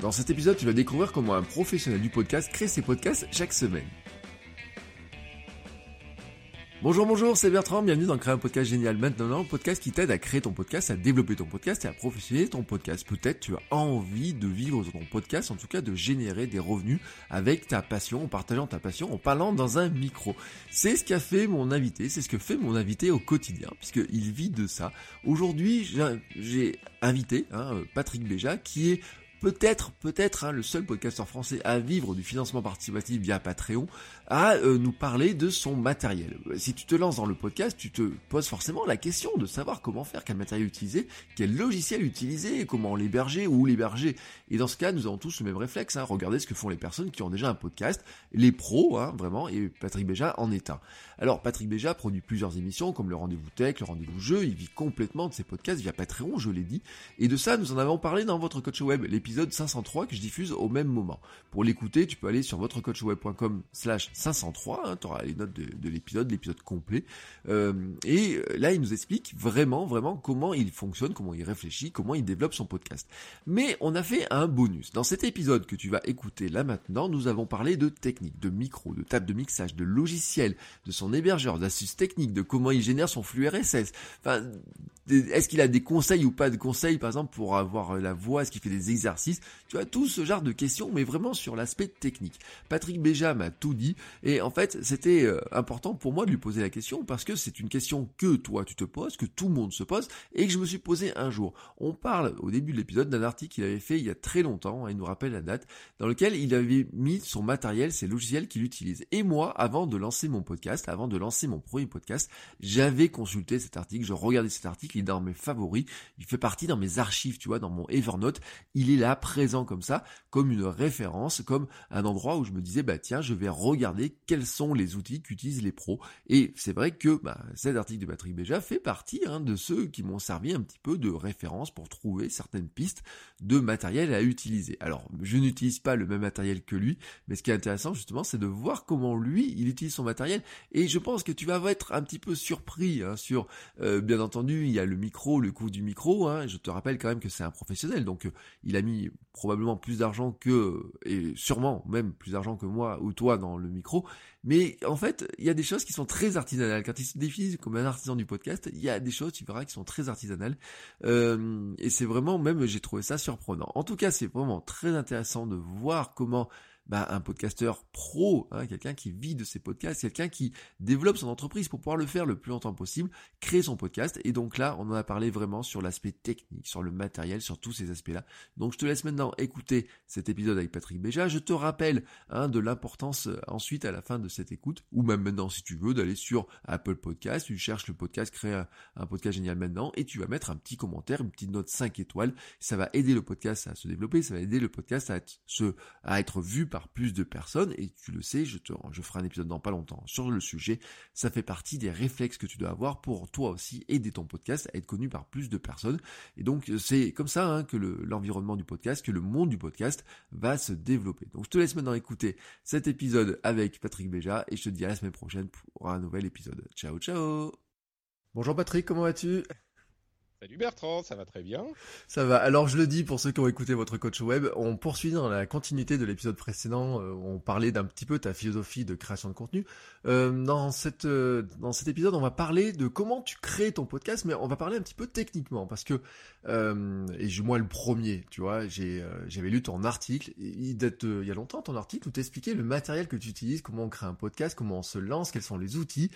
Dans cet épisode, tu vas découvrir comment un professionnel du podcast crée ses podcasts chaque semaine. Bonjour, bonjour, c'est Bertrand, bienvenue dans Créer un podcast génial maintenant, podcast qui t'aide à créer ton podcast, à développer ton podcast et à professionnaliser ton podcast. Peut-être tu as envie de vivre ton podcast, en tout cas de générer des revenus avec ta passion, en partageant ta passion, en parlant dans un micro. C'est ce qu'a fait mon invité, c'est ce que fait mon invité au quotidien, puisqu'il vit de ça. Aujourd'hui, j'ai invité hein, Patrick Béja, qui est peut-être, peut-être hein, le seul podcasteur français à vivre du financement participatif via Patreon, à euh, nous parler de son matériel. Si tu te lances dans le podcast, tu te poses forcément la question de savoir comment faire, quel matériel utiliser, quel logiciel utiliser, comment l'héberger, ou l'héberger. Et dans ce cas, nous avons tous le même réflexe. Hein, regardez ce que font les personnes qui ont déjà un podcast, les pros, hein, vraiment, et Patrick Béja en est un. Alors, Patrick Béja produit plusieurs émissions, comme le Rendez-vous Tech, le Rendez-vous Jeu, il vit complètement de ses podcasts via Patreon, je l'ai dit. Et de ça, nous en avons parlé dans votre coach web, l'épisode 503 que je diffuse au même moment. Pour l'écouter, tu peux aller sur votrecoachweb.com slash 503, hein, tu auras les notes de, l'épisode, l'épisode complet. Euh, et euh, là, il nous explique vraiment, vraiment comment il fonctionne, comment il réfléchit, comment il développe son podcast. Mais on a fait un bonus. Dans cet épisode que tu vas écouter là maintenant, nous avons parlé de technique, de micro, de table de mixage, de logiciel, de son hébergeur, d'astuces techniques, de comment il génère son flux RSS. Est-ce qu'il a des conseils ou pas de conseils, par exemple, pour avoir la voix, est-ce qu'il fait des exercices Tu vois, tout ce genre de questions, mais vraiment sur l'aspect technique. Patrick Béja m'a tout dit, et en fait, c'était euh, important pour moi de lui poser la question, parce que c'est une question que toi tu te poses, que tout le monde se pose, et que je me suis posé un jour. On parle au début de l'épisode d'un article qu'il avait fait il y a très longtemps, hein, il nous rappelle la date, dans lequel il avait mis son matériel, ses logiciels qu'il utilise. Et moi, avant de lancer mon podcast, avant de lancer mon premier podcast, j'avais consulté cet article, je regardais cet article, dans mes favoris, il fait partie dans mes archives, tu vois, dans mon Evernote, il est là présent comme ça, comme une référence, comme un endroit où je me disais bah tiens, je vais regarder quels sont les outils qu'utilisent les pros. Et c'est vrai que bah, cet article de Patrick Béja fait partie hein, de ceux qui m'ont servi un petit peu de référence pour trouver certaines pistes de matériel à utiliser. Alors, je n'utilise pas le même matériel que lui, mais ce qui est intéressant justement, c'est de voir comment lui, il utilise son matériel. Et je pense que tu vas être un petit peu surpris hein, sur, euh, bien entendu, il y a le micro, le coût du micro, hein, je te rappelle quand même que c'est un professionnel, donc euh, il a mis probablement plus d'argent que, et sûrement même plus d'argent que moi ou toi dans le micro, mais en fait, il y a des choses qui sont très artisanales. Quand il se définit comme un artisan du podcast, il y a des choses, tu verras, qui sont très artisanales, euh, et c'est vraiment, même j'ai trouvé ça surprenant. En tout cas, c'est vraiment très intéressant de voir comment bah, un podcasteur pro, hein, quelqu'un qui vit de ses podcasts, quelqu'un qui développe son entreprise pour pouvoir le faire le plus longtemps possible, créer son podcast. Et donc là, on en a parlé vraiment sur l'aspect technique, sur le matériel, sur tous ces aspects-là. Donc je te laisse maintenant écouter cet épisode avec Patrick Béja. Je te rappelle hein, de l'importance euh, ensuite à la fin de cette écoute, ou même maintenant si tu veux, d'aller sur Apple Podcast, tu cherches le podcast, créer un, podcast génial maintenant, et tu vas mettre un petit commentaire, une petite note 5 étoiles. Ça va aider le podcast à se développer, ça va aider le podcast à être, à être vu par plus de personnes, et tu le sais, je, te, je ferai un épisode dans pas longtemps sur le sujet, ça fait partie des réflexes que tu dois avoir pour toi aussi aider ton podcast à être connu par plus de personnes, et donc c'est comme ça hein, que l'environnement du podcast, que le monde du podcast va se développer. Donc je te laisse maintenant écouter cet épisode avec Patrick Béja, et je te dis à la semaine prochaine pour un nouvel épisode. Ciao ciao Bonjour Patrick, comment vas-tu? Salut Bertrand, ça va très bien. Ça va. Alors je le dis pour ceux qui ont écouté votre coach web, on poursuit dans la continuité de l'épisode précédent euh, on parlait d'un petit peu ta philosophie de création de contenu. Euh, dans cette euh, dans cet épisode, on va parler de comment tu crées ton podcast, mais on va parler un petit peu techniquement parce que et moi le premier, tu vois, j'ai j'avais lu ton article, il date il y a longtemps ton article où t'expliquais le matériel que tu utilises, comment on crée un podcast, comment on se lance, quels sont les outils.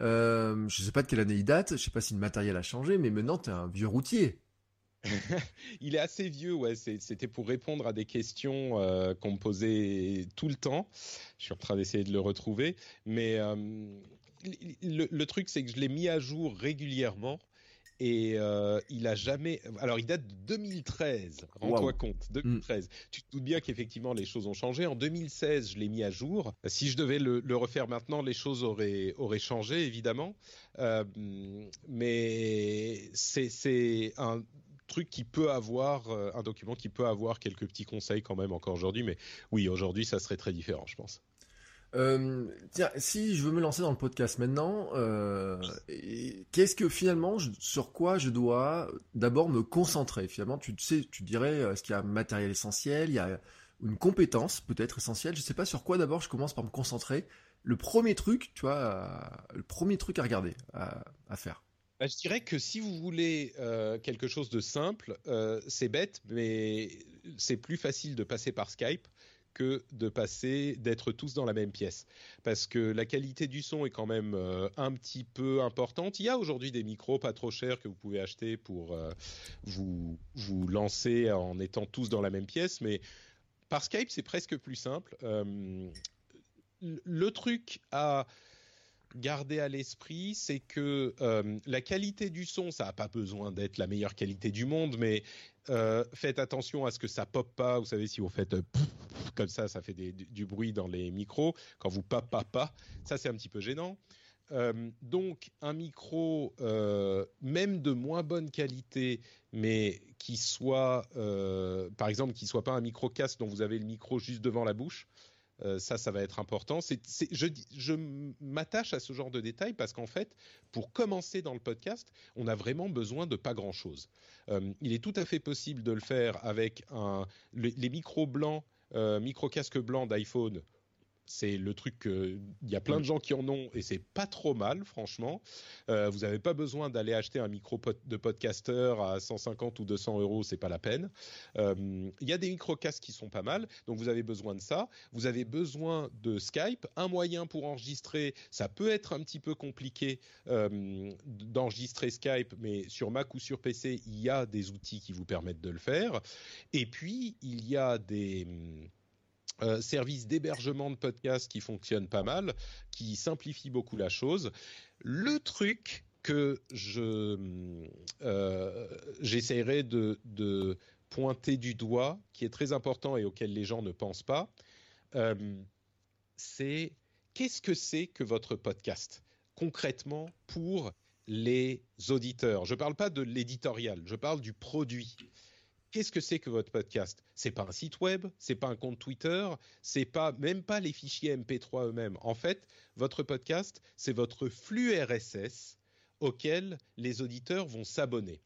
Euh, je sais pas de quelle année il date, je sais pas si le matériel a changé, mais maintenant tu es un vieux routier. il est assez vieux, ouais. C'était pour répondre à des questions euh, qu'on me posait tout le temps. Je suis en train d'essayer de le retrouver, mais euh, le, truc c'est que je l'ai mis à jour régulièrement et euh, il a jamais. Alors, il date de 2013. Rends-toi compte, 2013. Tu te doutes bien qu'effectivement les choses ont changé. En 2016, je l'ai mis à jour. Si je devais le, refaire maintenant, les choses auraient auraient changé évidemment. Euh, mais c'est un truc qui peut avoir euh, un document qui peut avoir quelques petits conseils quand même encore aujourd'hui. Mais oui, aujourd'hui, ça serait très différent, je pense. Euh, tiens, si je veux me lancer dans le podcast maintenant, euh, qu'est-ce que finalement, sur quoi je dois d'abord me concentrer? Finalement, tu sais, tu dirais, est-ce qu'il y a un matériel essentiel, il y a une compétence peut-être essentielle? Je sais pas sur quoi d'abord je commence par me concentrer. Le premier truc, tu vois, le premier truc à regarder, à, faire. Bah, je dirais que si vous voulez euh, quelque chose de simple, euh, c'est bête, mais c'est plus facile de passer par Skype que de passer, d'être tous dans la même pièce. Parce que la qualité du son est quand même euh, un petit peu importante. Il y a aujourd'hui des micros pas trop chers que vous pouvez acheter pour vous, vous lancer en étant tous dans la même pièce, mais par Skype, c'est presque plus simple. le truc à garder à l'esprit, c'est que euh, la qualité du son, ça n'a pas besoin d'être la meilleure qualité du monde, mais euh, faites attention à ce que ça pop pas. Vous savez, si vous faites euh, comme ça, ça fait du bruit dans les micros. Quand vous pop pas, pas, ça c'est un petit peu gênant. donc un micro, même de moins bonne qualité, mais qui soit, par exemple, qui soit pas un micro casque dont vous avez le micro juste devant la bouche. Euh, ça, ça va être important. je, m'attache à ce genre de détails parce qu'en fait, pour commencer dans le podcast, on a vraiment besoin de pas grand-chose. Euh, il est tout à fait possible de le faire avec les micros blancs, euh, micro casques blancs d'iPhone c'est le truc il y a plein de gens qui en ont et c'est pas trop mal franchement. Euh, vous n'avez pas besoin d'aller acheter un micro de podcaster à 150 ou 200 euros, c'est pas la peine. Euh, il y a des micro casques qui sont pas mal, donc vous avez besoin de ça. Vous avez besoin de Skype, un moyen pour enregistrer. Ça peut être un petit peu compliqué euh, d'enregistrer Skype, mais sur Mac ou sur PC, il y a des outils qui vous permettent de le faire. Et puis il y a des euh, service d'hébergement de podcasts qui fonctionne pas mal, qui simplifie beaucoup la chose. Le truc que je euh, j'essaierai de, pointer du doigt, qui est très important et auquel les gens ne pensent pas, euh, c'est qu'est-ce que c'est que votre podcast concrètement pour les auditeurs? Je ne parle pas de l'éditorial, je parle du produit qu'est-ce que c'est que votre podcast? C'est pas un site web, c'est pas un compte Twitter, c'est pas même pas les fichiers MP3 eux-mêmes. En fait, votre podcast, c'est votre flux RSS auquel les auditeurs vont s'abonner.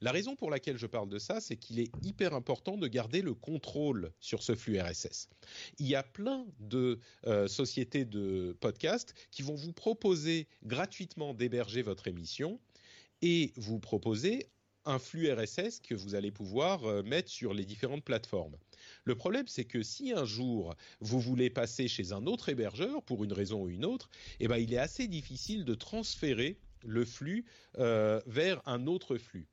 La raison pour laquelle je parle de ça, c'est qu'il est hyper important de garder le contrôle sur ce flux RSS. Il y a plein de euh, sociétés de podcasts qui vont vous proposer gratuitement d'héberger votre émission et vous proposer un flux RSS que vous allez pouvoir euh, mettre sur les différentes plateformes. Le problème, c'est que si un jour vous voulez passer chez un autre hébergeur pour une raison ou une autre, eh ben, il est assez difficile de transférer le flux euh, vers un autre flux.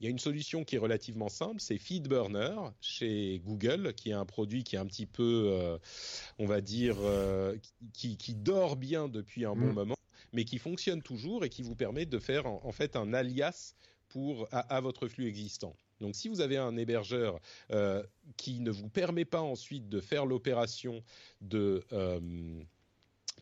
Il y a une solution qui est relativement simple, c'est FeedBurner chez Google, qui est un produit qui est un petit peu, euh, on va dire, qui, dort bien depuis un bon mmh. moment, mais qui fonctionne toujours et qui vous permet de faire en fait un alias pour, à, votre flux existant. Donc si vous avez un hébergeur euh, qui ne vous permet pas ensuite de faire l'opération de euh,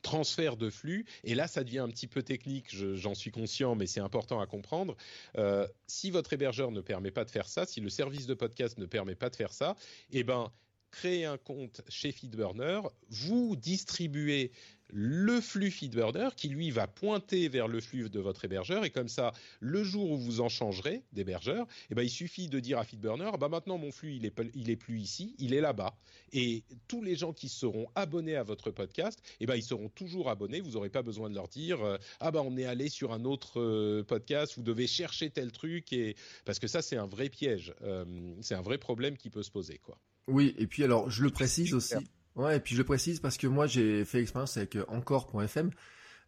transfert de flux, et là ça devient un petit peu technique, j'en suis conscient, mais c'est important à comprendre. Euh, si votre hébergeur ne permet pas de faire ça, si le service de podcast ne permet pas de faire ça, eh ben créez un compte chez Feedburner, vous distribuez le flux FeedBurner qui lui va pointer vers le flux de votre hébergeur et comme ça, le jour où vous en changerez d'hébergeur, eh ben, il suffit de dire à FeedBurner, bah maintenant mon flux il est, il est plus ici, il est là-bas. Et tous les gens qui seront abonnés à votre podcast, eh ben, ils seront toujours abonnés, vous n'aurez pas besoin de leur dire, euh, ah bah on est allé sur un autre euh, podcast, vous devez chercher tel truc, et... parce que ça c'est un vrai piège, euh, c'est un vrai problème qui peut se poser. quoi. Oui, et puis alors je le précise aussi. Ouais, et puis je le précise parce que moi j'ai fait l'expérience avec euh, encore.fm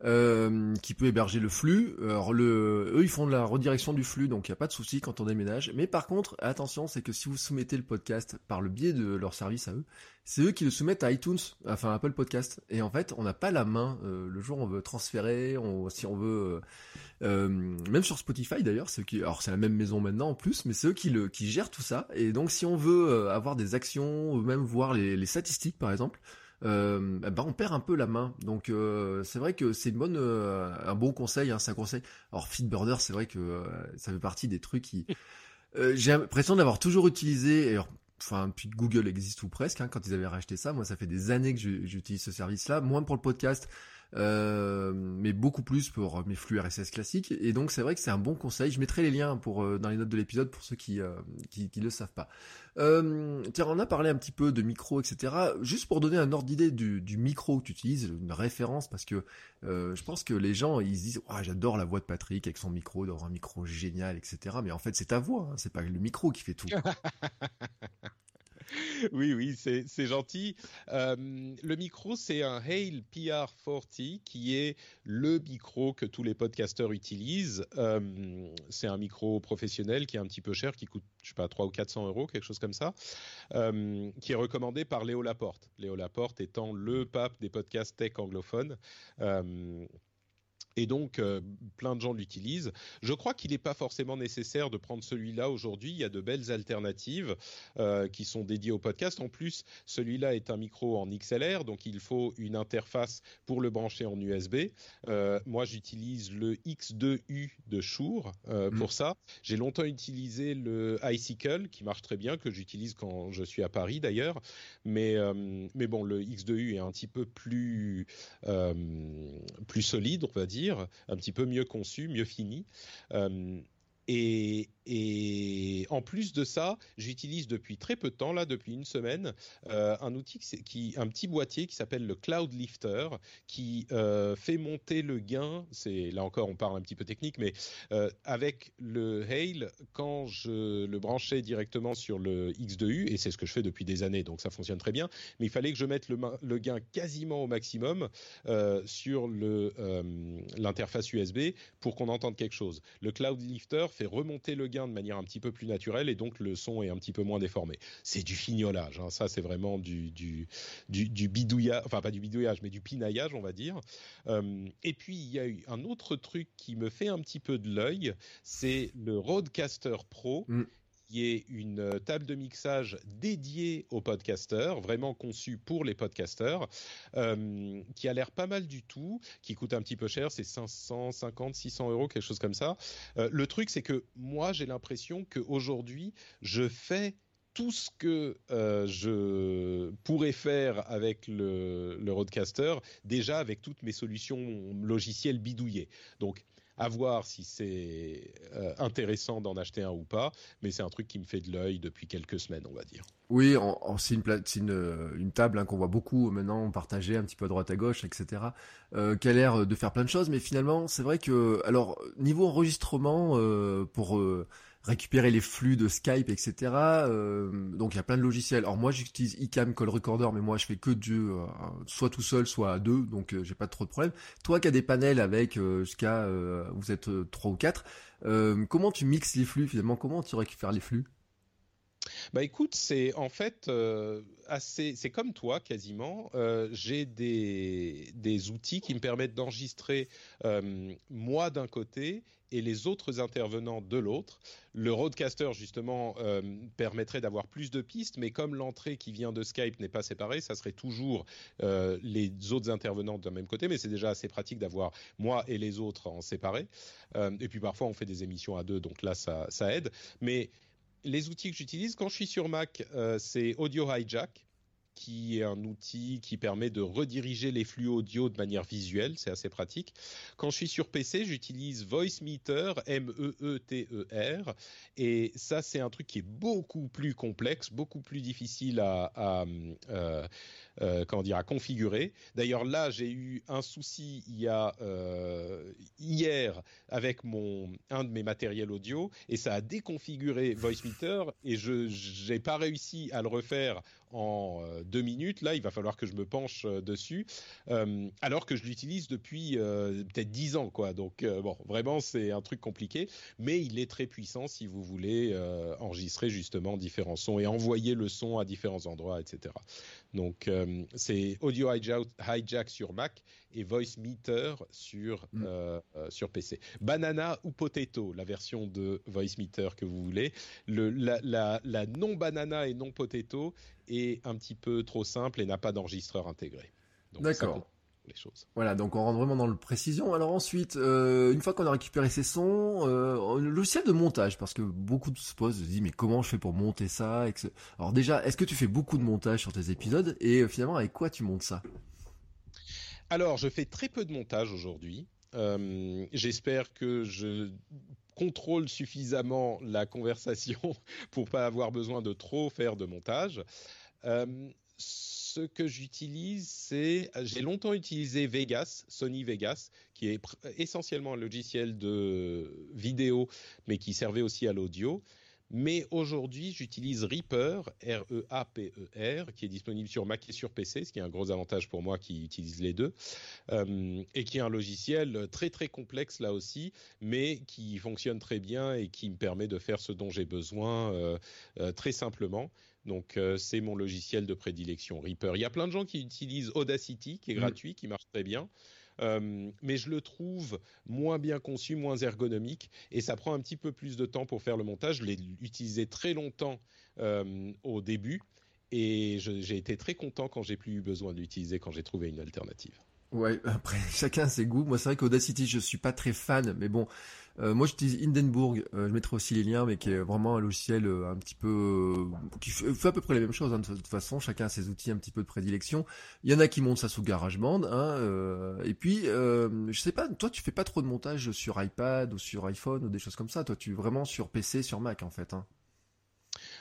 euh, qui peut héberger le flux. Eux ils font de la redirection du flux, donc il n'y a pas de souci quand on déménage. Mais par contre, attention, c'est que si vous soumettez le podcast par le biais de leur service à eux, c'est eux qui le soumettent à iTunes, enfin Apple Podcast. Et en fait, on n'a pas la main euh, le jour où on veut transférer, on, si on veut, euh, même sur Spotify d'ailleurs, c'est alors c'est la même maison maintenant en plus, mais c'est eux qui le, gèrent tout ça. Et donc si on veut avoir des actions, ou même voir les statistiques par exemple euh, bah on perd un peu la main. Donc euh, c'est vrai que c'est une bonne, euh, un bon conseil, hein, c'est un conseil. Alors Feedburner, c'est vrai que ça fait partie des trucs qui, j'ai l'impression d'avoir toujours utilisé. Alors, enfin que Google existe ou presque, hein, quand ils avaient racheté ça. Moi, ça fait des années que j'utilise ce service-là, moins pour le podcast, euh, mais beaucoup plus pour mes flux RSS classiques. Et donc c'est vrai que c'est un bon conseil. Je mettrai les liens pour euh, dans les notes de l'épisode pour ceux qui, euh, qui, le savent pas. tiens, on a parlé un petit peu de micro, etc. Juste pour donner un ordre d'idée du, micro que tu utilises, une référence, parce que je pense que les gens ils se disent oh, j'adore la voix de Patrick avec son micro, d'avoir un micro génial, etc. Mais en fait c'est ta voix, hein, c'est pas le micro qui fait tout. oui, oui, c'est gentil. Euh, le micro, c'est un Hale PR40 qui est le micro que tous les podcasteurs utilisent. Euh, c'est un micro professionnel qui est un petit peu cher, qui coûte, je sais pas, 300 ou 400 euros, quelque chose comme ça, euh, qui est recommandé par Léo Laporte. Léo Laporte étant le pape des podcasts tech anglophones. Et donc, euh, plein de gens l'utilisent. Je crois qu'il n'est pas forcément nécessaire de prendre celui-là aujourd'hui. Il y a de belles alternatives euh, qui sont dédiées au podcast. En plus, celui-là est un micro en XLR, donc il faut une interface pour le brancher en USB. Euh, moi, j'utilise le X2U de Shure mm. pour ça. J'ai longtemps utilisé le iCycle, qui marche très bien, que j'utilise quand je suis à Paris d'ailleurs. Mais, mais bon, le X2U est un petit peu plus, plus solide, on va dire un petit peu mieux conçu, mieux fini. Euh, et, en plus de ça, j'utilise depuis très peu de temps, là depuis une semaine, euh, un outil qui, un petit boîtier qui s'appelle le Cloud Lifter, qui euh, fait monter le gain. C'est là encore, on parle un petit peu technique, mais euh, avec le Hail, quand je le branchais directement sur le X2U, et c'est ce que je fais depuis des années, donc ça fonctionne très bien. Mais il fallait que je mette le, le gain quasiment au maximum sur l'interface USB pour qu'on entende quelque chose. Le Cloud Lifter fait remonter le gain de manière un petit peu plus naturelle et donc le son est un petit peu moins déformé. C'est du fignolage, hein. ça c'est vraiment du, bidouillage, enfin pas du bidouillage, mais du pinaillage on va dire. Euh, et puis il y a eu un autre truc qui me fait un petit peu de l'œil, c'est le Rodecaster Pro. Mm qui est une euh, table de mixage dédiée aux podcasteurs, vraiment conçue pour les podcasteurs, euh, qui a l'air pas mal du tout, qui coûte un petit peu cher, c'est 550, 600 euros, quelque chose comme ça. Euh, le truc, c'est que moi, j'ai l'impression qu'aujourd'hui, je fais tout ce que je pourrais faire avec le, le Rodecaster, déjà avec toutes mes solutions logicielles bidouillées. Donc, à voir si c'est euh, intéressant d'en acheter un ou pas, mais c'est un truc qui me fait de l'œil depuis quelques semaines, on va dire. Oui, c'est une, une, table hein, qu'on voit beaucoup maintenant partager un petit peu à droite à gauche, etc. Euh, qui a l'air de faire plein de choses, mais finalement, c'est vrai que, alors niveau enregistrement, euh, pour euh, récupérer les flux de Skype, etc. Euh, donc il y a plein de logiciels. Alors moi j'utilise iCam Call Recorder, mais moi je fais que du euh, soit tout seul, soit à deux, donc euh, j'ai pas trop de problèmes. Toi qui as des panels avec jusqu'à vous êtes trois ou quatre, comment tu mixes les flux finalement? Comment tu récupères les flux? Bah écoute, c'est en fait assez, c'est comme toi quasiment. j'ai des, des outils qui me permettent d'enregistrer moi d'un côté et les autres intervenants de l'autre. Le roadcaster, justement, euh, permettrait d'avoir plus de pistes, mais comme l'entrée qui vient de Skype n'est pas séparée, ça serait toujours euh, les autres intervenants d'un même côté, mais c'est déjà assez pratique d'avoir moi et les autres en séparé. Euh, et puis parfois, on fait des émissions à deux, donc là, ça, ça aide. Mais les outils que j'utilise, quand je suis sur Mac, c'est Audio Hijack qui est un outil qui permet de rediriger les flux audio de manière visuelle, c'est assez pratique. Quand je suis sur PC, j'utilise Voice Meter, M-E-E-T-E-R, et ça c'est un truc qui est beaucoup plus complexe, beaucoup plus difficile à, à euh, euh, comment dire, à configurer. D'ailleurs là, j'ai eu un souci il y a euh, hier avec mon un de mes matériels audio et ça a déconfiguré VoiceMeter et je n'ai pas réussi à le refaire en euh, deux minutes. Là, il va falloir que je me penche euh, dessus, alors que je l'utilise depuis peut-être dix ans, quoi. Donc bon, vraiment, c'est un truc compliqué, mais il est très puissant si vous voulez enregistrer justement différents sons et envoyer le son à différents endroits, etc. Donc c'est Audio Hijack sur Mac et Voice Meter sur mm. sur PC. Banana ou Potato, la version de Voice Meter que vous voulez. Le, la, la, la non banana et non potato est un petit peu trop simple et n'a pas d'enregistreur intégré. D'accord. Les choses. Voilà, donc on rentre vraiment dans le précision. Alors ensuite, euh, une fois qu'on a récupéré ces sons, euh, le logiciel de montage, parce que beaucoup de se posent, se disent mais comment je fais pour monter ça Alors déjà, est-ce que tu fais beaucoup de montage sur tes épisodes et euh, finalement avec quoi tu montes ça? Alors je fais très peu de montage aujourd'hui. Euh, j'espère que je contrôle suffisamment la conversation pour pas avoir besoin de trop faire de montage. Euh, ce que j'utilise, c'est j'ai longtemps utilisé Vegas, Sony Vegas, qui est essentiellement un logiciel de vidéo, mais qui servait aussi à l'audio. Mais aujourd'hui, j'utilise Reaper, R-E-A-P-E-R, qui est disponible sur Mac et sur PC, ce qui est un gros avantage pour moi qui utilise les deux, euh, et qui est un logiciel très très complexe là aussi, mais qui fonctionne très bien et qui me permet de faire ce dont j'ai besoin euh, euh, très simplement. Donc c'est mon logiciel de prédilection, Reaper. Il y a plein de gens qui utilisent Audacity, qui est mmh. gratuit, qui marche très bien. Euh, mais je le trouve moins bien conçu, moins ergonomique, et ça prend un petit peu plus de temps pour faire le montage. Je l'ai utilisé très longtemps euh, au début, et j'ai été très content quand j'ai plus eu besoin de l'utiliser, quand j'ai trouvé une alternative. Ouais, après chacun ses goûts. Moi, c'est vrai qu'Audacity, je suis pas très fan, mais bon, euh, moi j'utilise Hindenburg. Euh, je mettrai aussi les liens, mais qui est vraiment un logiciel euh, un petit peu qui fait, à peu près les mêmes choses. Hein, de toute façon, chacun a ses outils un petit peu de prédilection. Il y en a qui montent ça sous GarageBand, hein, et puis je sais pas. Toi, tu fais pas trop de montage sur iPad ou sur iPhone ou des choses comme ça? Toi, tu es vraiment sur PC, sur Mac en fait. Hein.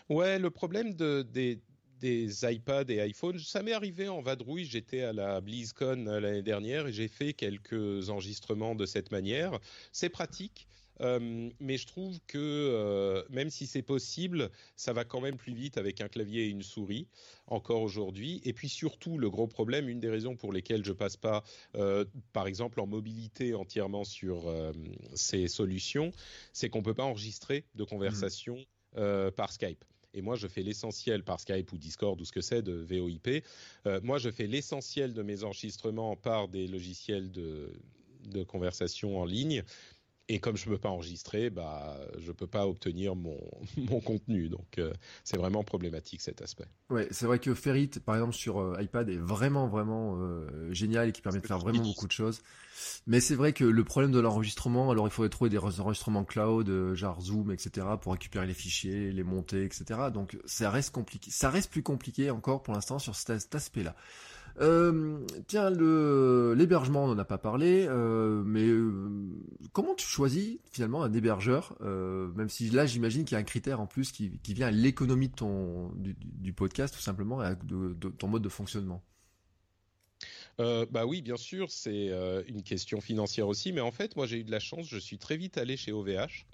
Ouais, le problème de, des, des iPads et iPhones. Ça m'est arrivé en vadrouille. J'étais à la BlizzCon euh, l'année dernière et j'ai fait quelques enregistrements de cette manière. C'est pratique. Euh, mais je trouve que euh, même si c'est possible, ça va quand même plus vite avec un clavier et une souris encore aujourd'hui. Et puis surtout, le gros problème, une des raisons pour lesquelles je passe pas, par exemple, en mobilité entièrement sur ces solutions, c'est qu'on peut pas enregistrer de conversation mmh. par Skype. Et moi, je fais l'essentiel par Skype ou Discord ou ce que c'est de VoIP. Euh, moi, je fais l'essentiel de mes enregistrements par des logiciels de, de conversation en ligne. Et comme je ne peux pas enregistrer, bah, je ne peux pas obtenir mon, mon contenu. Donc, euh, c'est vraiment problématique cet aspect. Ouais, c'est vrai que Ferrit, par exemple, sur euh, iPad, est vraiment, vraiment euh, génial et qui permet de faire vraiment beaucoup de choses. Mais c'est vrai que le problème de l'enregistrement, alors il faudrait trouver des enregistrements cloud, genre Zoom, etc., pour récupérer les fichiers, les monter, etc. Donc, ça reste compliqué. Ça reste plus compliqué encore pour l'instant sur cet aspect-là. Euh, tiens, l'hébergement, on n'en a pas parlé, euh, mais euh, comment tu choisis finalement un hébergeur, même si là j'imagine qu'il y a un critère en plus qui, vient à l'économie du, podcast tout simplement, et ton mode de fonctionnement? bah oui, bien sûr, c'est une question financière aussi, mais en fait, moi j'ai eu de la chance, je suis très vite allé chez OVH.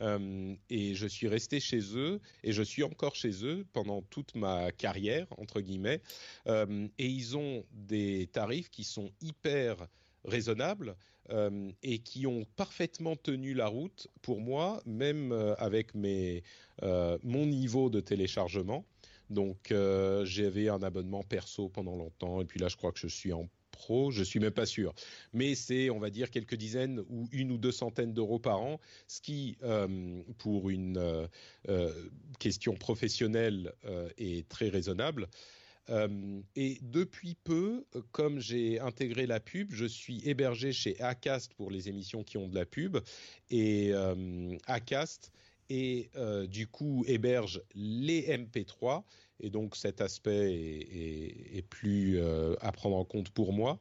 Euh, et je suis resté chez eux et je suis encore chez eux pendant toute ma carrière entre guillemets. Euh, et ils ont des tarifs qui sont hyper raisonnables euh, et qui ont parfaitement tenu la route pour moi, même avec mes, mon niveau de téléchargement. Donc j'avais un abonnement perso pendant longtemps et puis là je crois que je suis en pro, je suis même pas sûr. Mais c'est, on va dire, quelques dizaines ou une ou deux centaines d'euros par an, ce qui, euh, pour une euh, euh, question professionnelle, est très raisonnable. et depuis peu, comme j'ai intégré la pub, je suis hébergé chez Acast pour les émissions qui ont de la pub. Et Acast et du coup héberge les MP3 et donc cet aspect est, plus euh, à prendre en compte pour moi.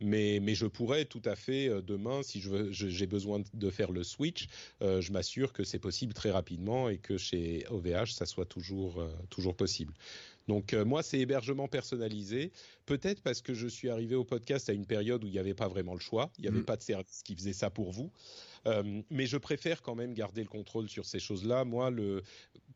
Mais, je pourrais tout à fait euh, demain, si j'ai besoin de faire le switch, euh, je m'assure que c'est possible très rapidement et que chez OVH, ça soit toujours, toujours possible. Donc moi, c'est hébergement personnalisé. Peut-être parce que je suis arrivé au podcast à une période où il n'y avait pas vraiment le choix. Il n'y avait mm. pas de service qui faisait ça pour vous. mais je préfère quand même garder le contrôle sur ces choses-là. Moi, le,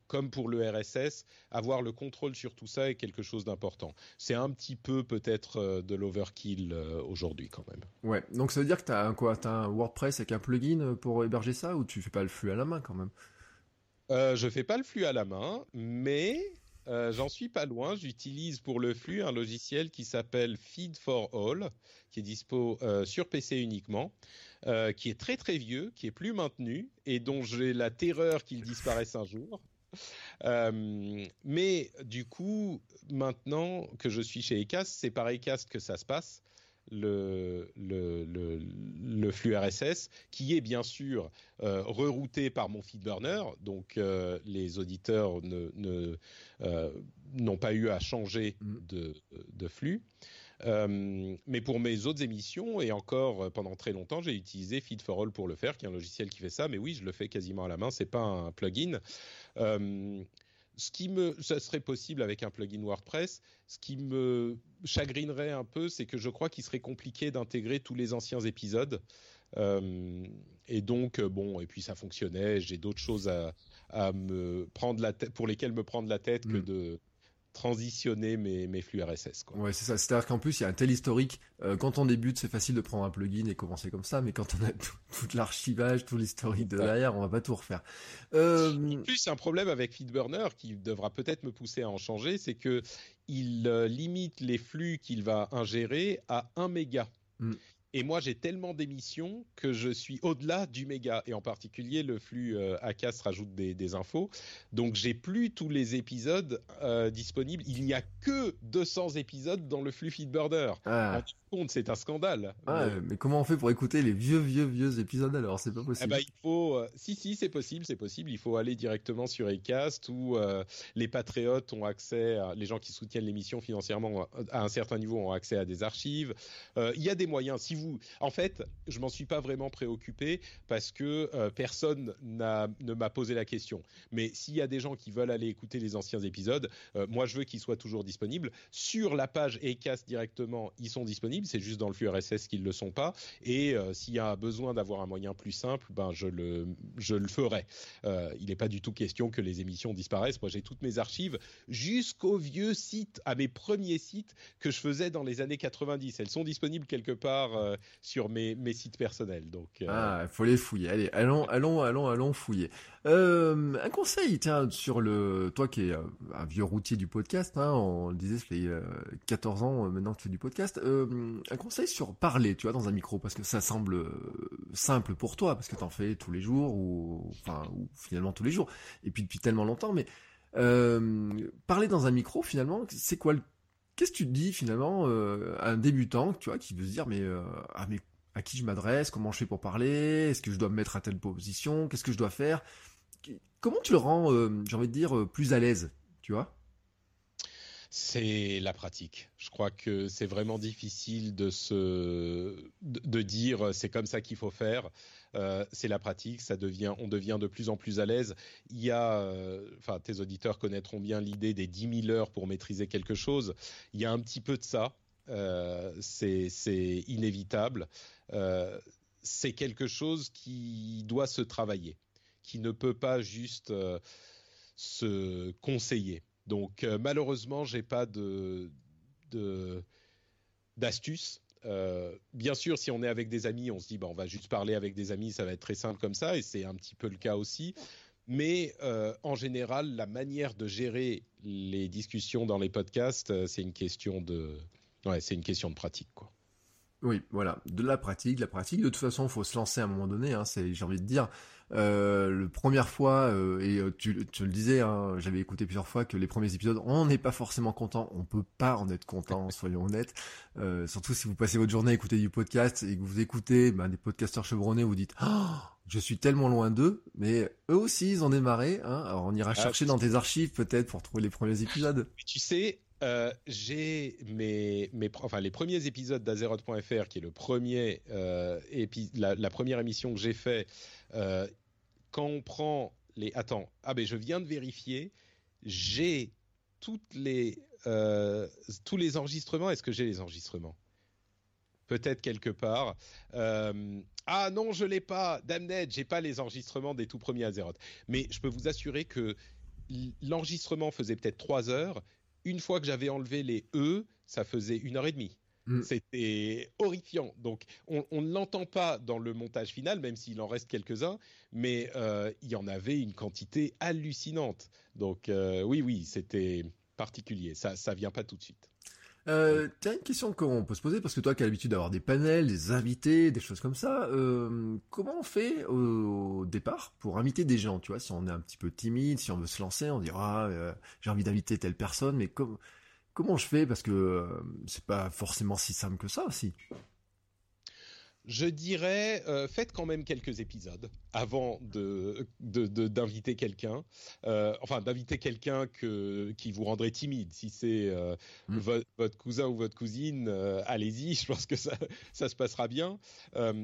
comme pour le RSS, avoir le contrôle sur tout ça est quelque chose d'important. C'est un petit peu peut-être euh, de l'overkill euh, aujourd'hui quand même. Ouais, donc ça veut dire que tu as un quoi? As un WordPress avec un plugin pour héberger ça ou tu fais pas le flux à la main quand même? Euh, Je fais pas le flux à la main, mais euh, j'en suis pas loin. J'utilise pour le flux un logiciel qui s'appelle Feed for All, qui est dispo sur PC uniquement, qui est très très vieux, qui est plus maintenu et dont j'ai la terreur qu'il disparaisse un jour. Euh, mais du coup, maintenant que je suis chez Ecast, c'est par Ecast que ça se passe. Le, le, le, flux RSS, qui est bien sûr euh, rerouté par mon feed burner, donc euh, les auditeurs ne, ne euh, n'ont pas eu à changer mm. de, de flux. Euh, mais pour mes autres émissions, et encore pendant très longtemps, j'ai utilisé Feed for All pour le faire, qui est un logiciel qui fait ça. Mais oui, je le fais quasiment à la main. C'est pas un plugin. Euh, ce qui me, ça serait possible avec un plugin WordPress. Ce qui me chagrinerait un peu, c'est que je crois qu'il serait compliqué d'intégrer tous les anciens épisodes. Euh, et donc, euh, bon, et puis ça fonctionnait. J'ai d'autres choses à, à, me prendre la tête, pour lesquelles me prendre la tête que mm. de transitionner mes, mes flux RSS. Quoi. Ouais, c'est ça. C'est-à-dire qu'en plus, il y a un tel historique. Euh, quand on débute, c'est facile de prendre un plugin et commencer comme ça, mais quand on a tout, l'archivage, tout l'historique de derrière, on va pas tout refaire. Euh... En plus, un problème avec FeedBurner qui devra peut-être me pousser à en changer, c'est que il euh, limite les flux qu'il va ingérer à 1 méga. Mm. Et moi, j'ai tellement d'émissions que je suis au-delà du méga. Et en particulier, le flux euh, ACAS rajoute des, des, infos. Donc, j'ai plus tous les épisodes euh, disponibles. Il n'y a que 200 épisodes dans le flux Feedburner. Ah. compte, c'est un scandale. Ah, mais... comment on fait pour écouter les vieux, vieux, vieux épisodes alors? C'est pas possible. Eh ben, il faut. Euh, si, si, c'est possible, c'est possible. Il faut aller directement sur Acast où euh, les patriotes ont accès, à... les gens qui soutiennent l'émission financièrement à un certain niveau ont accès à des archives. Il y a des moyens. Si en fait, je m'en suis pas vraiment préoccupé parce que euh, personne ne m'a posé la question. Mais s'il y a des gens qui veulent aller écouter les anciens épisodes, euh, moi je veux qu'ils soient toujours disponibles sur la page Ecast directement. Ils sont disponibles, c'est juste dans le flux RSS qu'ils le sont pas. Et euh, s'il y a besoin d'avoir un moyen plus simple, ben je le je le ferai. il n'est pas du tout question que les émissions disparaissent. Moi j'ai toutes mes archives jusqu'aux vieux sites, à mes premiers sites que je faisais dans les années 90. Elles sont disponibles quelque part euh, sur mes, sites personnels. Donc, euh, ah, faut les fouiller. Allez, allons, allons, allons, allons fouiller. Euh, un conseil, tiens, sur le, toi qui es un vieux routier du podcast, hein, on le disait, ça fait 14 ans maintenant que tu fais du podcast. un conseil sur parler, tu vois, dans un micro, parce que ça semble simple pour toi, parce que tu en fais tous les jours ou, enfin, ou finalement tous les jours, et puis depuis tellement longtemps, mais parler dans un micro, finalement, c'est quoi le Qu'est-ce que tu dis finalement euh, à un débutant, tu vois, qui veut se dire mais euh, ah mais à qui je m'adresse, comment je fais pour parler, est-ce que je dois me mettre à telle position, qu'est-ce que je dois faire? Comment tu le rends, euh, j'ai envie de dire, plus à l'aise, tu vois? C'est la pratique. Je crois que c'est vraiment difficile de se de, dire c'est comme ça qu'il faut faire. Euh, c'est la pratique, ça devient, on devient de plus en plus à l'aise. Il y a, euh, enfin, tes auditeurs connaîtront bien l'idée des 10 000 heures pour maîtriser quelque chose. Il y a un petit peu de ça. Euh, c'est inévitable. c'est quelque chose qui doit se travailler, qui ne peut pas juste se conseiller. Donc malheureusement, j'ai pas de d'astuces. Euh, bien sûr, si on est avec des amis, on se dit, bah, on va juste parler avec des amis, ça va être très simple comme ça, et c'est un petit peu le cas aussi. Mais euh, en général, la manière de gérer les discussions dans les podcasts, euh, c'est une question de, ouais, c'est une question de pratique, quoi. Oui, voilà, de la pratique, de la pratique. De toute façon, faut se lancer à un moment donné. Hein, j'ai envie de dire, euh, la première fois, euh, et euh, tu, tu, le disais, hein, j'avais écouté plusieurs fois que les premiers épisodes, on n'est pas forcément content, on peut pas en être content, soyons honnêtes. Euh, surtout si vous passez votre journée à écouter du podcast et que vous écoutez ben, des podcasteurs chevronnés, vous dites, oh, je suis tellement loin d'eux, mais eux aussi ils ont démarré. Hein, alors on ira ah, chercher dans tes archives peut-être pour trouver les premiers épisodes. Tu sais, euh, j'ai mes, mes, enfin les premiers épisodes d'Azeroth.fr, qui est le premier euh, la, la, première émission que j'ai fait. Euh, quand on prend les, attends, ah je viens de vérifier, j'ai les euh, tous les enregistrements. Est-ce que j'ai les enregistrements? Peut-être quelque part. Euh, ah non, je l'ai pas. Damned, j'ai pas les enregistrements des tout premiers Azeroth. Mais je peux vous assurer que l'enregistrement faisait peut-être trois heures une fois que j'avais enlevé les E, ça faisait une heure et demie. Mm. C'était horrifiant. Donc, on, ne l'entend pas dans le montage final, même s'il en reste quelques-uns, mais euh, il y en avait une quantité hallucinante. Donc, euh, oui, oui, c'était particulier. Ça, ça vient pas tout de suite. Euh, Tiens, une question qu'on peut se poser, parce que toi qui as l'habitude d'avoir des panels, des invités, des choses comme ça, euh, comment on fait au, départ pour inviter des gens Tu vois, si on est un petit peu timide, si on veut se lancer, on dira ah, euh, j'ai envie d'inviter telle personne, mais comment comment je fais? Parce que c'est pas forcément si simple que ça aussi je dirais, euh, faites quand même quelques épisodes avant de d'inviter quelqu'un. Euh, enfin, d'inviter quelqu'un que qui vous rendrait timide. Si c'est euh, mm. votre, cousin ou votre cousine, allez-y. Je pense que ça ça se passera bien.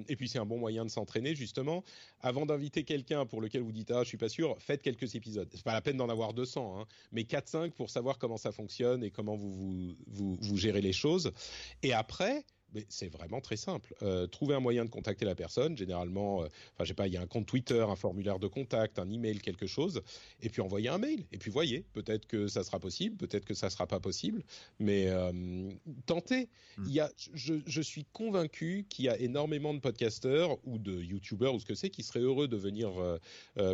et puis c'est un bon moyen de s'entraîner justement. Avant d'inviter quelqu'un pour lequel vous dites ah je suis pas sûr, faites quelques épisodes. C'est pas la peine d'en avoir 200, hein, mais 4-5 pour savoir comment ça fonctionne et comment vous vous, vous, vous gérez les choses. Et après c'est vraiment très simple. Euh, trouver un moyen de contacter la personne, généralement, euh, enfin, je sais pas, il y a un compte Twitter, un formulaire de contact, un email, quelque chose, et puis envoyer un mail. Et puis voyez, peut-être que ça sera possible, peut-être que ça sera pas possible, mais euh, tentez. Hmm. Il y a, je, je suis convaincu qu'il y a énormément de podcasteurs ou de youtubeurs ou ce que c'est qui seraient heureux de venir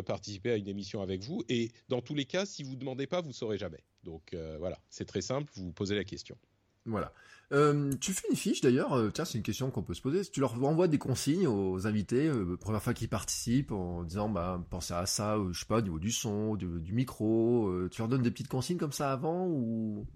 participer à une émission avec vous. Et dans tous les cas, si vous demandez pas, vous saurez jamais. Donc voilà, c'est très simple. Vous posez la question. Voilà. Euh, tu fais une fiche d'ailleurs, euh, tiens c'est une question qu'on peut se poser, tu leur envoies des consignes aux invités, euh, première fois qu'ils participent, en disant bah pensez à ça, je sais pas, au niveau du son, du, du micro, tu leur donnes des petites consignes comme ça avant ou?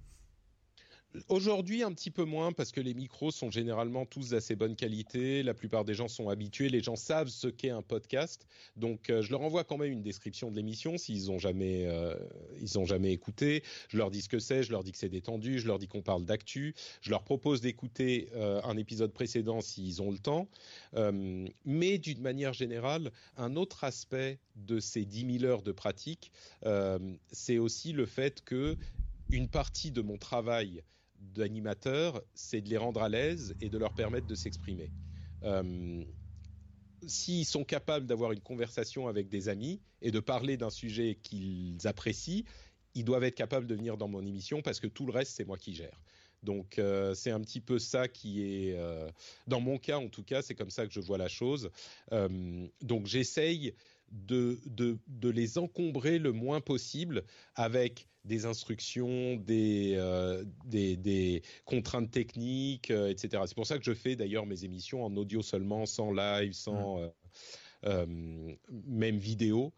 Aujourd'hui, un petit peu moins parce que les micros sont généralement tous d'assez bonne qualité. La plupart des gens sont habitués, les gens savent ce qu'est un podcast. Donc, euh, je leur envoie quand même une description de l'émission s'ils ont jamais, euh, jamais écouté. Je leur dis ce que c'est, je leur dis que c'est détendu, je leur dis qu'on parle d'actu. Je leur propose d'écouter euh, un épisode précédent s'ils ont le temps. mais d'une manière générale, un autre aspect de ces 10 000 heures de pratique, c'est aussi le fait que une partie de mon travail d'animateurs, c'est de les rendre à l'aise et de leur permettre de s'exprimer. Euh, s'ils sont capables d'avoir une conversation avec des amis et de parler d'un sujet qu'ils apprécient, ils doivent être capables de venir dans mon émission parce que tout le reste, c'est moi qui gère. Donc euh, c'est un petit peu ça qui est, euh, dans mon cas en tout cas, c'est comme ça que je vois la chose. donc j'essaye de, de, de, les encombrer le moins possible avec des instructions, des, euh, des, des, contraintes techniques, euh, etc. C'est pour ça que je fais d'ailleurs mes émissions en audio seulement, sans live, sans mmh. euh, même vidéo.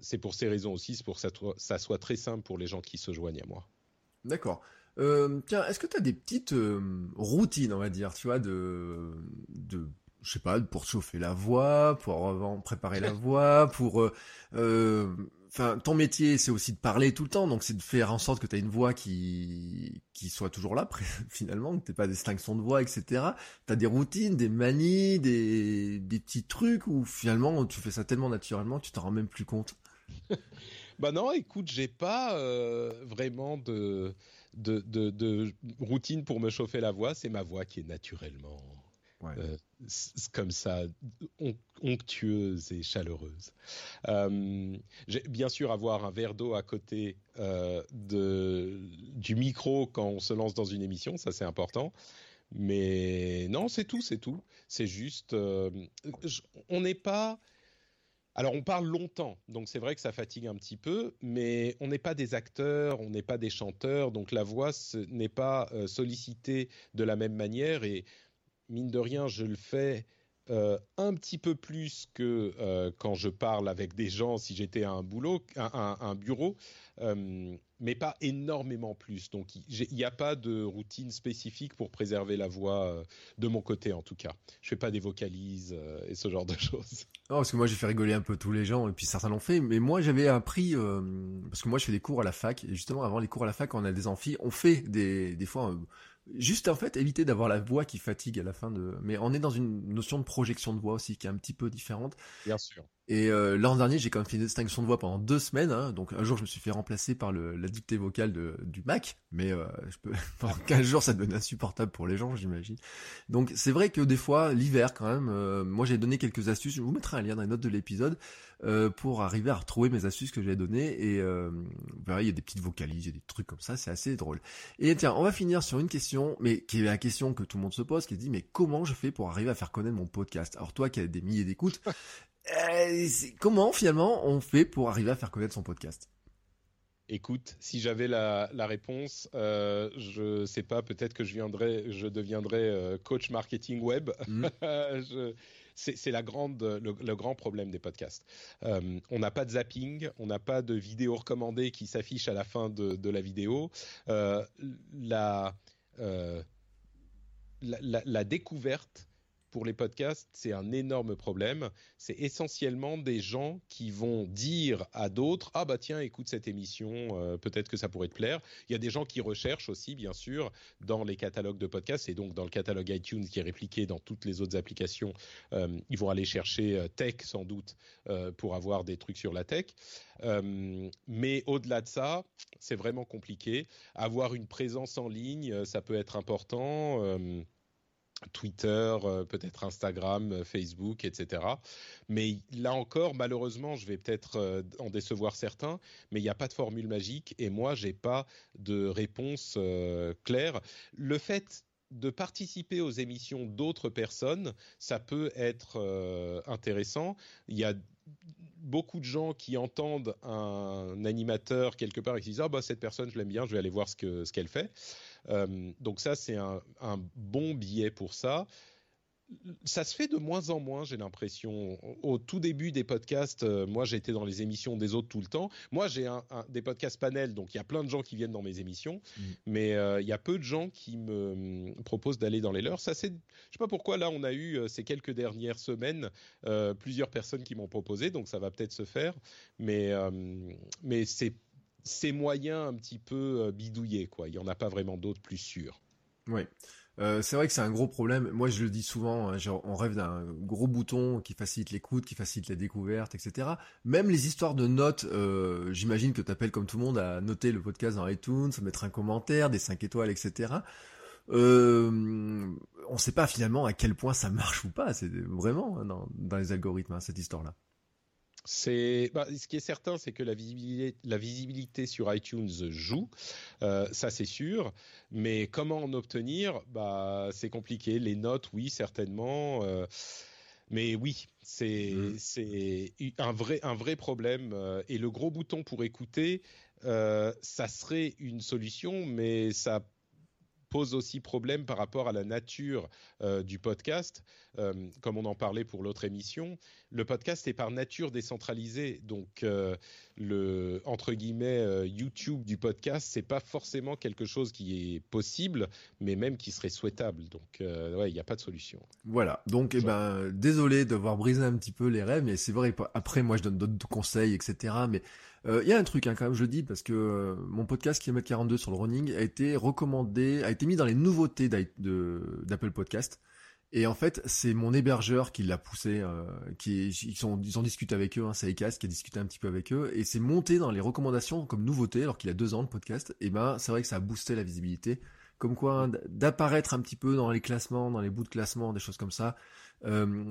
c'est pour ces raisons aussi, c'est pour que ça, ça, soit très simple pour les gens qui se joignent à moi. D'accord. tiens, est-ce que tu as des petites routines, on va dire, tu vois, de, de je sais pas, pour chauffer la voix, pour préparer la voix, pour... Euh, euh, enfin, ton métier, c'est aussi de parler tout le temps, donc c'est de faire en sorte que tu as une voix qui qui soit toujours là, finalement, que t'aies pas des distinctions de voix, etc. T'as des routines, des manies, des, des petits trucs où finalement tu fais ça tellement naturellement, tu t'en rends même plus compte. bah non, écoute, j'ai pas euh, vraiment de de, de de routine pour me chauffer la voix, c'est ma voix qui est naturellement euh, comme ça, onctueuse et chaleureuse. Euh, bien sûr, avoir un verre d'eau à côté euh, du micro quand on se lance dans une émission, ça c'est important. Mais non, c'est tout, c'est tout. C'est juste, on n'est pas. Alors on parle longtemps, donc c'est vrai que ça fatigue un petit peu, mais on n'est pas des acteurs, on n'est pas des chanteurs, donc la voix n'est pas sollicitée de la même manière et mine de rien, je le fais euh, un petit peu plus que euh, quand je parle avec des gens si j'étais à un boulot, un, bureau, euh, mais pas énormément plus. Donc il n'y a pas de routine spécifique pour préserver la voix de mon côté en tout cas. Je fais pas des vocalises et ce genre de choses. Non, parce que moi j'ai fait rigoler un peu tous les gens et puis certains l'ont fait, mais moi j'avais appris parce que moi je fais des cours à la fac et justement avant les cours à la fac on a des amphis, on fait des des fois Juste en fait, éviter d'avoir la voix qui fatigue à la fin de. Mais on est dans une notion de projection de voix aussi qui est un petit peu différente. Bien sûr. Et euh, l'an dernier, j'ai quand même fait une distinction de voix pendant deux semaines. Hein. donc un jour, je me suis fait remplacer par le, la dictée vocale de, du Mac, mais euh, je peux, pendant 15 jours, ça devenait insupportable pour les gens, j'imagine. Donc c'est vrai que des fois, l'hiver quand même, euh, moi j'ai donné quelques astuces. Je vous mettrai un lien dans les notes de l'épisode euh, pour arriver à retrouver mes astuces que j'ai données. Et verrez, il y a des petites vocalises, il y a des trucs comme ça, c'est assez drôle. Et tiens, on va finir sur une question, mais qui est la question que tout le monde se pose, qui est dit, mais comment je fais pour arriver à faire connaître mon podcast? Alors toi qui as des milliers d'écoutes, euh, comment finalement on fait pour arriver à faire connaître son podcast? Écoute, si j'avais la, la, réponse, euh, je sais pas, peut-être que je viendrais, je deviendrais euh, coach marketing web. Mm. c'est la grande, le, grand problème des podcasts. Euh, on n'a pas de zapping, on n'a pas de vidéo recommandée qui s'affiche à la fin de, de la vidéo. La, la, la, la découverte pour les podcasts, c'est un énorme problème. C'est essentiellement des gens qui vont dire à d'autres ah bah tiens écoute cette émission, euh, peut-être que ça pourrait te plaire. Il y a des gens qui recherchent aussi bien sûr dans les catalogues de podcasts et donc dans le catalogue iTunes qui est répliqué dans toutes les autres applications, euh, ils vont aller chercher euh, tech sans doute pour avoir des trucs sur la tech. mais au-delà de ça, c'est vraiment compliqué. Avoir une présence en ligne, ça peut être important. Twitter, euh, peut-être Instagram, euh, Facebook, etc. Mais là encore, malheureusement, je vais peut-être euh, en décevoir certains, mais il n'y a pas de formule magique et moi, j'ai pas de réponse claire. Le fait de participer aux émissions d'autres personnes, ça peut être intéressant. Il y a beaucoup de gens qui entendent un animateur quelque part et qui disent ah bah cette personne je l'aime bien, je vais aller voir ce que ce qu'elle fait. Euh, donc ça, c'est un, bon billet pour ça ça se fait de moins en moins, j'ai l'impression. Au tout début des podcasts, euh, moi j'étais dans les émissions des autres tout le temps. Moi j'ai un, des podcasts panels, donc il y a plein de gens qui viennent dans mes émissions, mm. mais euh, il y a peu de gens qui me proposent d'aller dans les leurs. Ça c'est, je sais pas pourquoi là on a eu ces quelques dernières semaines plusieurs personnes qui m'ont proposé, donc ça va peut-être se faire, mais mais c'est ces moyens un petit peu euh, bidouillés, quoi. Il n'y en a pas vraiment d'autres plus sûrs. Oui. Euh, c'est vrai que c'est un gros problème. Moi, je le dis souvent, hein, on rêve d'un gros bouton qui facilite l'écoute, qui facilite la découverte, etc. Même les histoires de notes, euh, j'imagine que tu appelles comme tout le monde à noter le podcast dans iTunes, mettre un commentaire, des 5 étoiles, etc. Euh, on ne sait pas finalement à quel point ça marche ou pas. C'est vraiment hein, dans, les algorithmes hein, cette histoire-là. C'est bah, ce qui est certain, c'est que la visibilité, la visibilité sur iTunes joue, euh, ça c'est sûr. Mais comment en obtenir? Bah, c'est compliqué. Les notes, oui, certainement. Euh, mais oui, c'est mmh. c'est un vrai un vrai problème. Euh, et le gros bouton pour écouter, ça serait une solution, mais ça pose aussi problème par rapport à la nature euh, du podcast. Euh, comme on en parlait pour l'autre émission, le podcast est par nature décentralisé. Donc, euh, le entre guillemets YouTube du podcast, c'est pas forcément quelque chose qui est possible, mais même qui serait souhaitable. Donc, ouais, il n'y a pas de solution. Voilà. Donc, eh ben, désolé d'avoir brisé un petit peu les rêves, mais c'est vrai. Après, moi, je donne d'autres conseils, etc. Mais il euh, y a un truc hein, quand même, je le dis, parce que euh, mon podcast Kilomètre 42 sur le running a été recommandé, a été mis dans les nouveautés d'Apple Podcast. Et en fait, c'est mon hébergeur qui l'a poussé, euh, qui ils, sont, ils avec eux, hein, c'est Ecas qui a discuté un petit peu avec eux, et c'est monté dans les recommandations comme nouveauté, alors qu'il a deux ans de podcast. Et ben, c'est vrai que ça a boosté la visibilité, comme quoi hein, d'apparaître un petit peu dans les classements, dans les bouts de classement, des choses comme ça.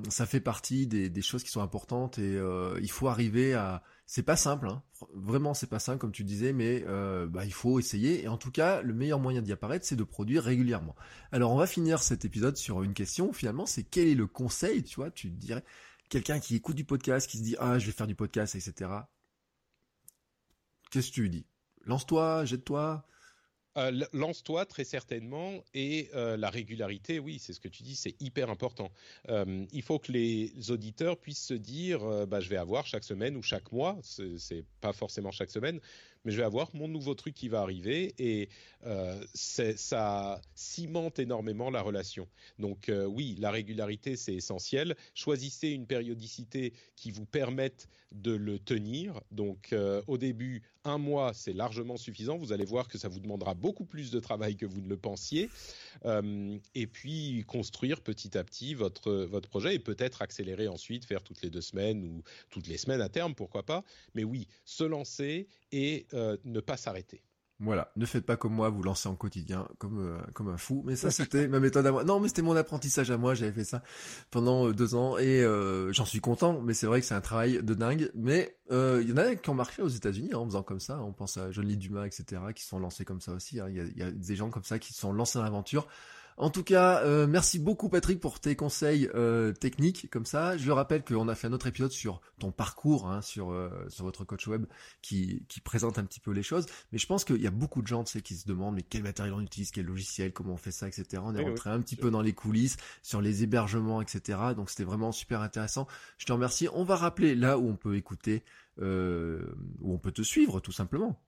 Ça fait partie des, choses qui sont importantes et il faut arriver à. C'est pas simple, hein. vraiment c'est pas simple comme tu disais, mais euh, bah, il faut essayer. Et en tout cas, le meilleur moyen d'y apparaître, c'est de produire régulièrement. Alors on va finir cet épisode sur une question. Finalement, c'est quel est le conseil, tu vois Tu dirais quelqu'un qui écoute du podcast, qui se dit ah je vais faire du podcast, etc. Qu'est-ce que tu lui dis? Lance-toi, jette-toi. Euh, lance-toi très certainement et euh, la régularité, oui, c'est ce que tu dis, c'est hyper important. Euh, il faut que les auditeurs puissent se dire, bah, je vais avoir chaque semaine ou chaque mois, c'est pas forcément chaque semaine, mais je vais avoir mon nouveau truc qui va arriver et euh, ça cimente énormément la relation. Donc euh, oui, la régularité c'est essentiel. Choisissez une périodicité qui vous permette de le tenir. Donc euh, au début, un mois c'est largement suffisant. Vous allez voir que ça vous demandera beaucoup plus de travail que vous ne le pensiez. et puis construire petit à petit votre votre projet et peut-être accélérer ensuite, faire toutes les deux semaines ou toutes les semaines à terme, pourquoi pas. Mais oui, se lancer et euh, ne pas s'arrêter. Voilà, ne faites pas comme moi, vous lancez en quotidien comme euh, comme un fou. Mais ça, c'était ma méthode à moi. Non, mais c'était mon apprentissage à moi. J'avais fait ça pendant euh, deux ans et j'en suis content. Mais c'est vrai que c'est un travail de dingue. Mais il y en a qui ont marché aux États-Unis hein, en faisant comme ça. On pense à Johnny Dumas, etc., qui sont lancés comme ça aussi. Hein. Il y, a, y, a, des gens comme ça qui sont lancés dans l'aventure En tout cas, euh, merci beaucoup Patrick pour tes conseils euh, techniques comme ça. Je le rappelle qu'on a fait un autre épisode sur ton parcours, hein, sur euh, sur votre coach web qui qui présente un petit peu les choses. Mais je pense qu'il y a beaucoup de gens, tu sais, qui se demandent mais quel matériel on utilise, quel logiciel, comment on fait ça, etc. On est rentré un petit peu dans les coulisses, sur les hébergements, etc. Donc c'était vraiment super intéressant. Je te remercie. On va rappeler là où on peut écouter, où on peut te suivre tout simplement.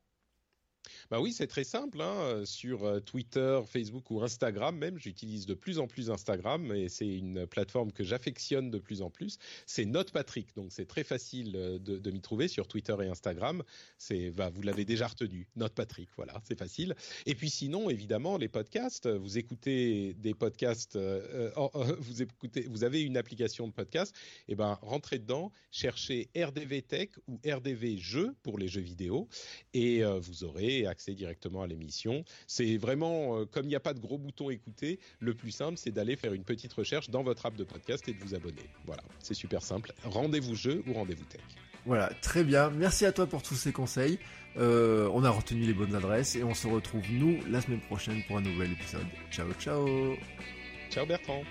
Bah oui, c'est très simple. Hein. Euh, sur euh, Twitter, Facebook ou Instagram même, j'utilise de plus en plus Instagram et c'est une plateforme que j'affectionne de plus en plus. C'est Note Patrick, donc c'est très facile euh, de, m'y trouver sur Twitter et Instagram. C'est, bah, vous l'avez déjà retenu, Note Patrick. Voilà, c'est facile. Et puis sinon, évidemment, les podcasts. Vous écoutez des podcasts, vous écoutez, vous avez une application de podcast. Et eh ben, rentrez dedans, cherchez RDV Tech ou RDV Jeux pour les jeux vidéo et vous aurez accès directement à l'émission. C'est vraiment, euh, comme il n'y a pas de gros bouton écouter, le plus simple, c'est d'aller faire une petite recherche dans votre app de podcast et de vous abonner. Voilà, c'est super simple. Rendez-vous jeu ou rendez-vous tech. Voilà, très bien. Merci à toi pour tous ces conseils. Euh, on a retenu les bonnes adresses et on se retrouve nous la semaine prochaine pour un nouvel épisode. Ciao, ciao. Ciao Bertrand.